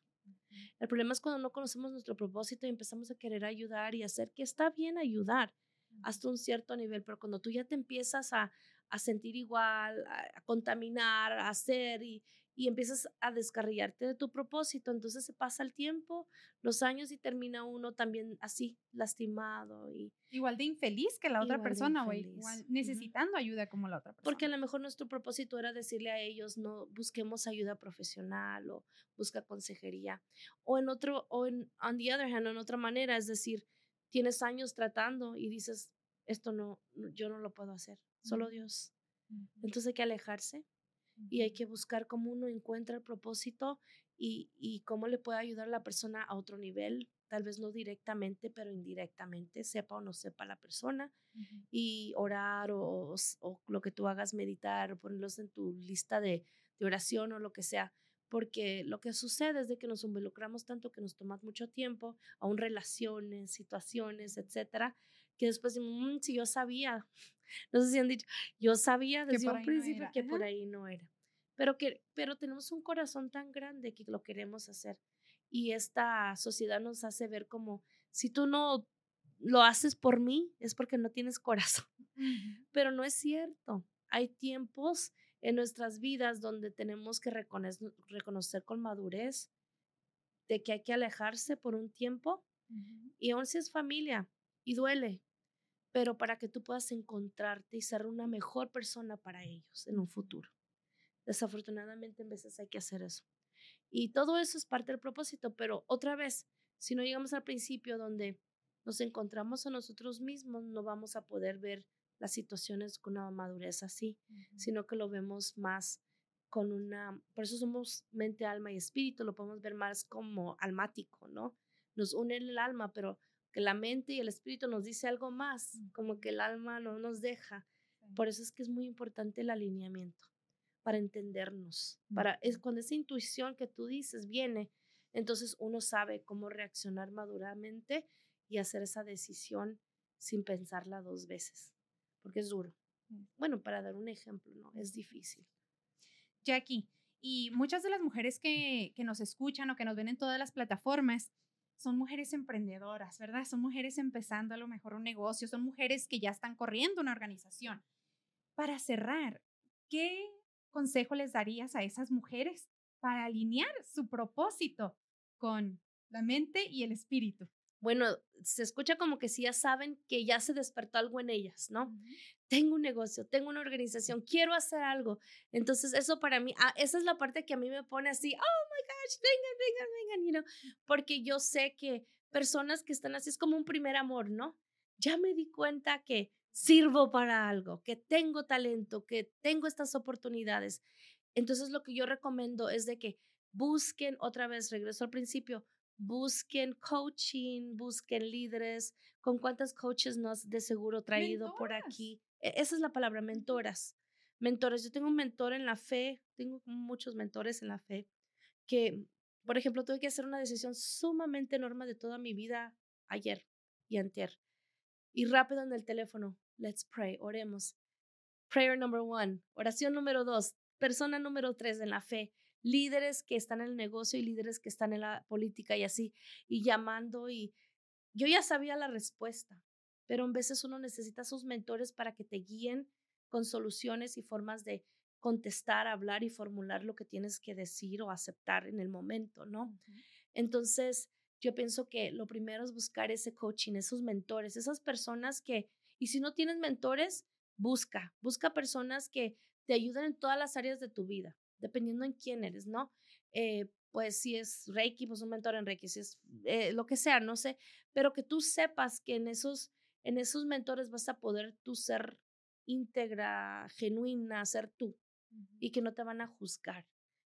El problema es cuando no conocemos nuestro propósito y empezamos a querer ayudar y hacer que está bien ayudar hasta un cierto nivel, pero cuando tú ya te empiezas a, a sentir igual, a, contaminar, a hacer y, y empiezas a descarriarte de tu propósito. Entonces se pasa el tiempo, los años y termina uno también así, lastimado y... Igual de infeliz que la otra persona igual necesitando ayuda como la otra persona. Porque a lo mejor nuestro propósito era decirle a ellos, no, busquemos ayuda profesional o busca consejería. O en otro, o en, on the other hand, en otra manera, es decir, tienes años tratando y dices, esto no, yo no lo puedo hacer, solo Dios. Entonces hay que alejarse y hay que buscar cómo uno encuentra el propósito y, y, cómo le puede ayudar a la persona a otro nivel, tal vez no directamente, pero indirectamente, sepa o no sepa la persona, y orar o, o, lo que tú hagas, meditar, o ponerlos en tu lista de, de oración o lo que sea, porque lo que sucede es de que nos involucramos tanto que nos toma mucho tiempo, aún relaciones, situaciones, etcétera, que después decimos, mm, si yo sabía, no sé si han dicho, yo sabía desde un principio que por ahí no era. Pero, que, pero tenemos un corazón tan grande que lo queremos hacer. Y esta sociedad nos hace ver como, si tú no lo haces por mí, es porque no tienes corazón. Pero no es cierto. Hay tiempos en nuestras vidas donde tenemos que reconocer, reconocer con madurez de que hay que alejarse por un tiempo. Y aún si es familia y duele, pero para que tú puedas encontrarte y ser una mejor persona para ellos en un futuro. Desafortunadamente, en veces hay que hacer eso. Y todo eso es parte del propósito, pero otra vez, si no llegamos al principio donde nos encontramos a nosotros mismos, no vamos a poder ver las situaciones con una madurez así, sino que lo vemos más con una, por eso somos mente, alma y espíritu, lo podemos ver más como almático, ¿no? Nos une el alma, pero que la mente y el espíritu nos dice algo más, como que el alma no nos deja. Por eso es que es muy importante el alineamiento, para entendernos, para es cuando esa intuición que tú dices viene, entonces uno sabe cómo reaccionar maduramente y hacer esa decisión sin pensarla dos veces, porque es duro. Bueno, para dar un ejemplo, ¿no? Es difícil. Jackie, y muchas de las mujeres que, que nos escuchan o que nos ven en todas las plataformas, son mujeres emprendedoras, ¿verdad? Son mujeres empezando a lo mejor un negocio, son mujeres que ya están corriendo una organización. Para cerrar, ¿qué consejo les darías a esas mujeres para alinear su propósito con la mente y el espíritu? Bueno, se escucha como que sí ya saben que ya se despertó algo en ellas, ¿no? Tengo un negocio, tengo una organización, quiero hacer algo. Entonces, eso para mí, ah, esa es la parte que a mí me pone así, oh my gosh, vengan, vengan, vengan, you know? porque yo sé que personas que están así es como un primer amor, ¿no? Ya me di cuenta que sirvo para algo, que tengo talento, que tengo estas oportunidades. Entonces, lo que yo recomiendo es de que busquen otra vez, regreso al principio, busquen coaching, busquen líderes, con cuántas coaches nos de seguro traído por aquí. E, esa es la palabra, mentoras. Mentores, yo tengo un mentor en la fe, tengo muchos mentores en la fe, que, por ejemplo, tuve que hacer una decisión sumamente enorme de toda mi vida ayer y antier. Y rápido en el teléfono, let's pray, oremos. Prayer number one, oración número dos, persona número tres en la fe líderes que están en el negocio y líderes que están en la política y así, y llamando y yo ya sabía la respuesta, pero en veces uno necesita sus mentores para que te guíen con soluciones y formas de contestar, hablar y formular lo que tienes que decir o aceptar en el momento, ¿no? Entonces, yo pienso que lo primero es buscar ese coaching, esos mentores, esas personas que, y si no tienes mentores, busca, busca personas que te ayuden en todas las áreas de tu vida dependiendo en quién eres, ¿no? Eh, pues si es Reiki, pues un mentor en Reiki, si es eh, lo que sea, no sé, pero que tú sepas que en esos, en esos mentores vas a poder tú ser íntegra, genuina, ser tú y que no te van a juzgar.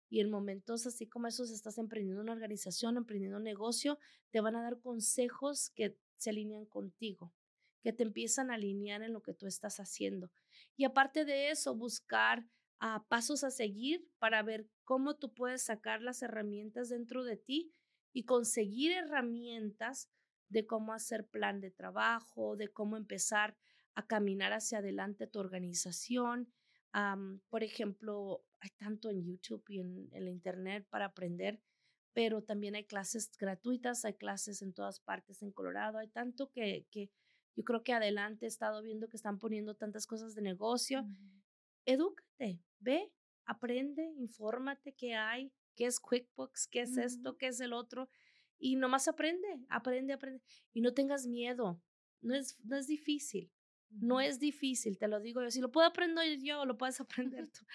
Y en momentos así como esos estás emprendiendo una organización, emprendiendo un negocio, te van a dar consejos que se alinean contigo, que te empiezan a alinear en lo que tú estás haciendo. Y aparte de eso, buscar a pasos a seguir para ver cómo tú puedes sacar las herramientas dentro de ti y conseguir herramientas de cómo hacer plan de trabajo, de cómo empezar a caminar hacia adelante tu organización. por ejemplo, hay tanto en YouTube y en, la Internet para aprender, pero también hay clases gratuitas, hay clases en todas partes en Colorado, hay tanto que, que yo creo que adelante he estado viendo que están poniendo tantas cosas de negocio. Edúcate, ve, aprende, infórmate qué hay, qué es QuickBooks, qué es esto, qué es el otro. Y nomás aprende, aprende, aprende. Y no tengas miedo. No es, no es difícil. No es difícil, te lo digo yo. Si lo puedo aprender yo, lo puedes aprender tú.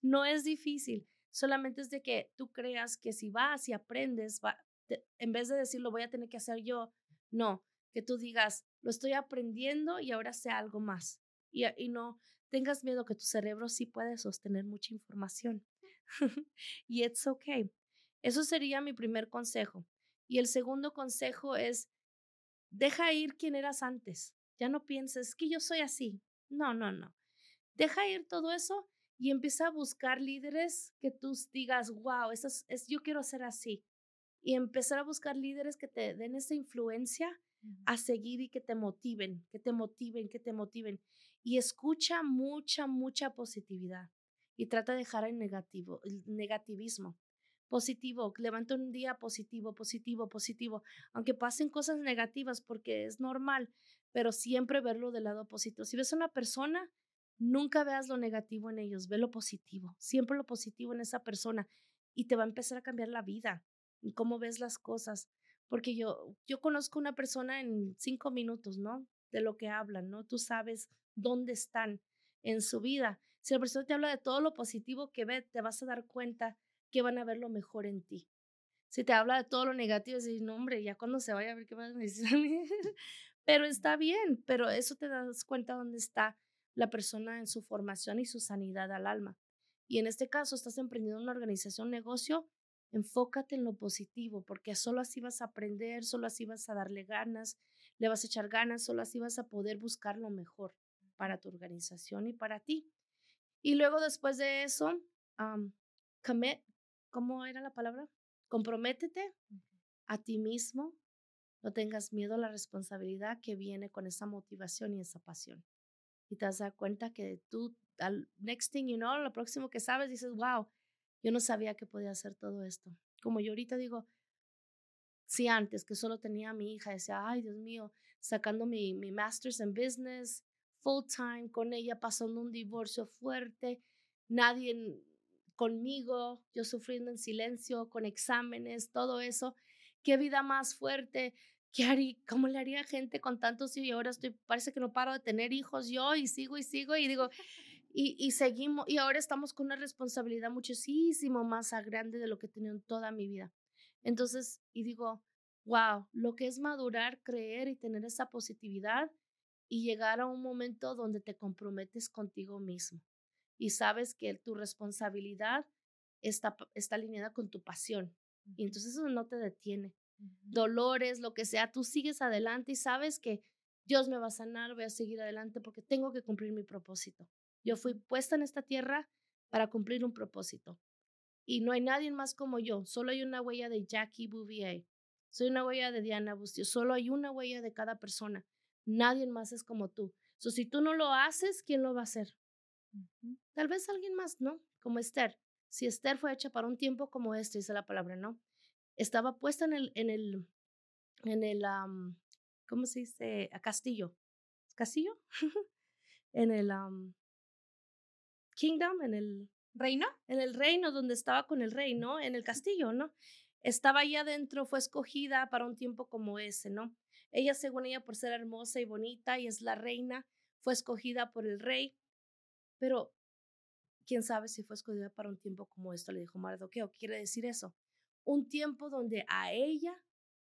No es difícil. Solamente es de que tú creas que si vas y aprendes, va, en vez de decir lo voy a tener que hacer yo, no, que tú digas, lo estoy aprendiendo y ahora sé algo más. Y, y no tengas miedo que tu cerebro sí puede sostener mucha información. y it's okay. Eso sería mi primer consejo. Y el segundo consejo es, deja ir quien eras antes. Ya no pienses que yo soy así. No, no, no. Deja ir todo eso y empieza a buscar líderes que tú digas, wow, eso es, yo quiero ser así. Y empezar a buscar líderes que te den esa influencia a seguir y que te motiven, que te motiven, que te motiven. Y escucha mucha, mucha positividad y trata de dejar el negativo, el negativismo. Positivo, levanta un día positivo, positivo, positivo, aunque pasen cosas negativas porque es normal, pero siempre verlo del lado positivo. Si ves a una persona, nunca veas lo negativo en ellos, ve lo positivo, siempre lo positivo en esa persona y te va a empezar a cambiar la vida y cómo ves las cosas. Porque yo, yo conozco una persona en cinco minutos, ¿no? De lo que hablan, ¿no? Tú sabes dónde están en su vida si la persona te habla de todo lo positivo que ve, te vas a dar cuenta que van a ver lo mejor en ti. Si te habla de todo lo negativo, dices, no, hombre, ya cuando se vaya a ver qué van a decir a mí. pero está bien, pero eso te das cuenta dónde está la persona en su formación y su sanidad al alma. Y en este caso, estás emprendiendo una organización, negocio, enfócate en lo positivo, porque solo así vas a aprender, solo así vas a darle ganas, le vas a echar ganas, solo así vas a poder buscar lo mejor para tu organización y para ti. Y luego después de eso, commit, ¿cómo era la palabra? Comprométete a ti mismo. No tengas miedo a la responsabilidad que viene con esa motivación y esa pasión. Y te das cuenta que tú, al next thing you know, lo próximo que sabes, dices, wow, yo no sabía que podía hacer todo esto. Como yo ahorita digo, si antes que solo tenía a mi hija, decía, ay, Dios mío, sacando mi, mi master's en business, full time con ella, pasando un divorcio fuerte, nadie conmigo, yo sufriendo en silencio, con exámenes, todo eso. Qué vida más fuerte. ¿Qué haría? ¿Cómo le haría gente con tantos y ahora estoy, parece que no paro de tener hijos yo y sigo y sigo y digo, y, y seguimos, y ahora estamos con una responsabilidad muchísimo más grande de lo que he tenido en toda mi vida. Entonces, y digo, wow, lo que es madurar, creer y tener esa positividad y llegar a un momento donde te comprometes contigo mismo y sabes que tu responsabilidad está, está alineada con tu pasión. Y entonces eso no te detiene. Dolores, lo que sea, tú sigues adelante y sabes que Dios me va a sanar, voy a seguir adelante porque tengo que cumplir mi propósito. Yo fui puesta en esta tierra para cumplir un propósito. Y no hay nadie más como yo, solo hay una huella de Jackie Bouvier, soy una huella de Diana Bustio, solo hay una huella de cada persona. Nadie más es como tú. So, si tú no lo haces, ¿quién lo va a hacer? Tal vez alguien más, ¿no? Como Esther. Si Esther fue hecha para un tiempo como este, dice la palabra, ¿no? Estaba puesta en el, en el, en el, ¿cómo se dice? A castillo. ¿Castillo? en el kingdom, en el reino. En el reino donde estaba con el rey, ¿no? En el castillo, ¿no? Estaba ahí adentro, fue escogida para un tiempo como ese, ¿no? Ella, según ella, por ser hermosa y bonita y es la reina, fue escogida por el rey, pero quién sabe si fue escogida para un tiempo como esto, le dijo Mardoqueo. Quiere decir eso, un tiempo donde a ella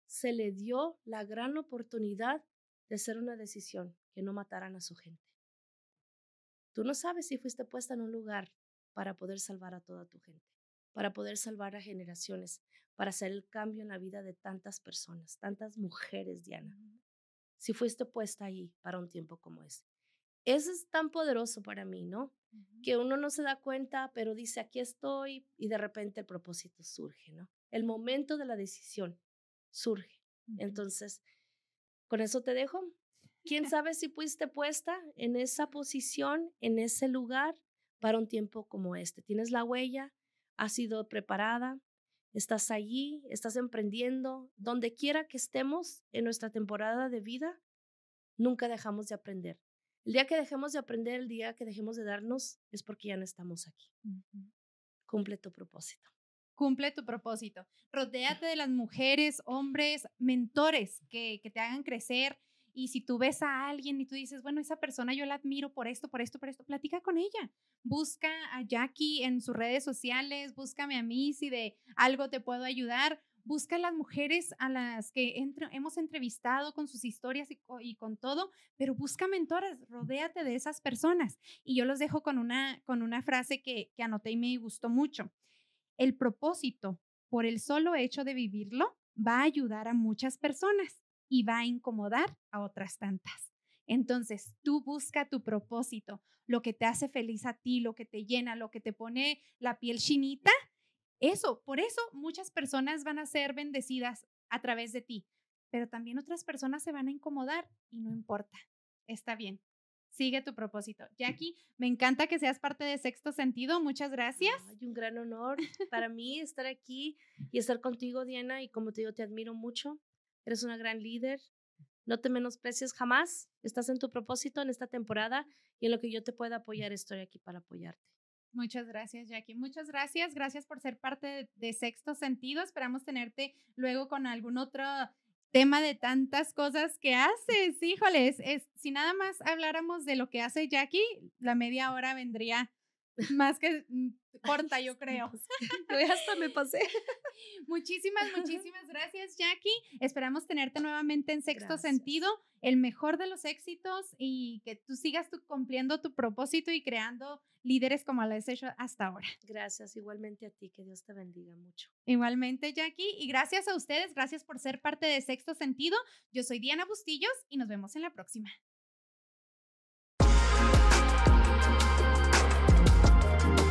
se le dio la gran oportunidad de hacer una decisión, que no mataran a su gente. Tú no sabes si fuiste puesta en un lugar para poder salvar a toda tu gente, para poder salvar a generaciones, para hacer el cambio en la vida de tantas personas, tantas mujeres, Diana. Si fuiste puesta ahí para un tiempo como ese. Eso es tan poderoso para mí, ¿no? Que uno no se da cuenta, pero dice, aquí estoy y de repente el propósito surge, ¿no? El momento de la decisión surge. Entonces, con eso te dejo. Quién sabe si fuiste puesta en esa posición, en ese lugar, para un tiempo como este. Tienes la huella, has sido preparada, estás allí, estás emprendiendo, donde quiera que estemos en nuestra temporada de vida, nunca dejamos de aprender. El día que dejemos de aprender, el día que dejemos de darnos, es porque ya no estamos aquí. Cumple tu propósito. Cumple tu propósito. Rodéate de las mujeres, hombres, mentores que, que te hagan crecer. Y si tú ves a alguien y tú dices, bueno, esa persona yo la admiro por esto, por esto, por esto, platica con ella. Busca a Jackie en sus redes sociales, búscame a mí si de algo te puedo ayudar busca a las mujeres a las que hemos entrevistado con sus historias y, con todo, pero busca mentoras, rodéate de esas personas. Y yo los dejo con una, con una frase que, que anoté y me gustó mucho. El propósito, por el solo hecho de vivirlo, va a ayudar a muchas personas y va a incomodar a otras tantas. Entonces, tú busca tu propósito, lo que te hace feliz a ti, lo que te llena, lo que te pone la piel chinita eso, por eso muchas personas van a ser bendecidas a través de ti, pero también otras personas se van a incomodar y no importa, está bien. Sigue tu propósito. Jackie, me encanta que seas parte de Sexto Sentido. Muchas gracias. Hay un gran honor para mí estar aquí y estar contigo, Diana. Y como te digo, te admiro mucho. Eres una gran líder. No te menosprecies jamás. Estás en tu propósito en esta temporada y en lo que yo te pueda apoyar, estoy aquí para apoyarte. Muchas gracias, Jackie. Muchas gracias. Gracias por ser parte de, Sexto Sentido. Esperamos tenerte luego con algún otro tema de tantas cosas que haces. Híjoles, es, si nada más habláramos de lo que hace Jackie, la media hora vendría más que mm, corta, yo creo. Yo hasta me pasé. Muchísimas, muchísimas gracias, Jackie. Esperamos tenerte nuevamente en sexto sentido, el mejor de los éxitos y que tú sigas cumpliendo tu propósito y creando líderes como lo has hecho hasta ahora. Gracias, igualmente a ti, que Dios te bendiga mucho. Igualmente, Jackie, y gracias a ustedes, gracias por ser parte de Sexto Sentido. Yo soy Diana Bustillos y nos vemos en la próxima.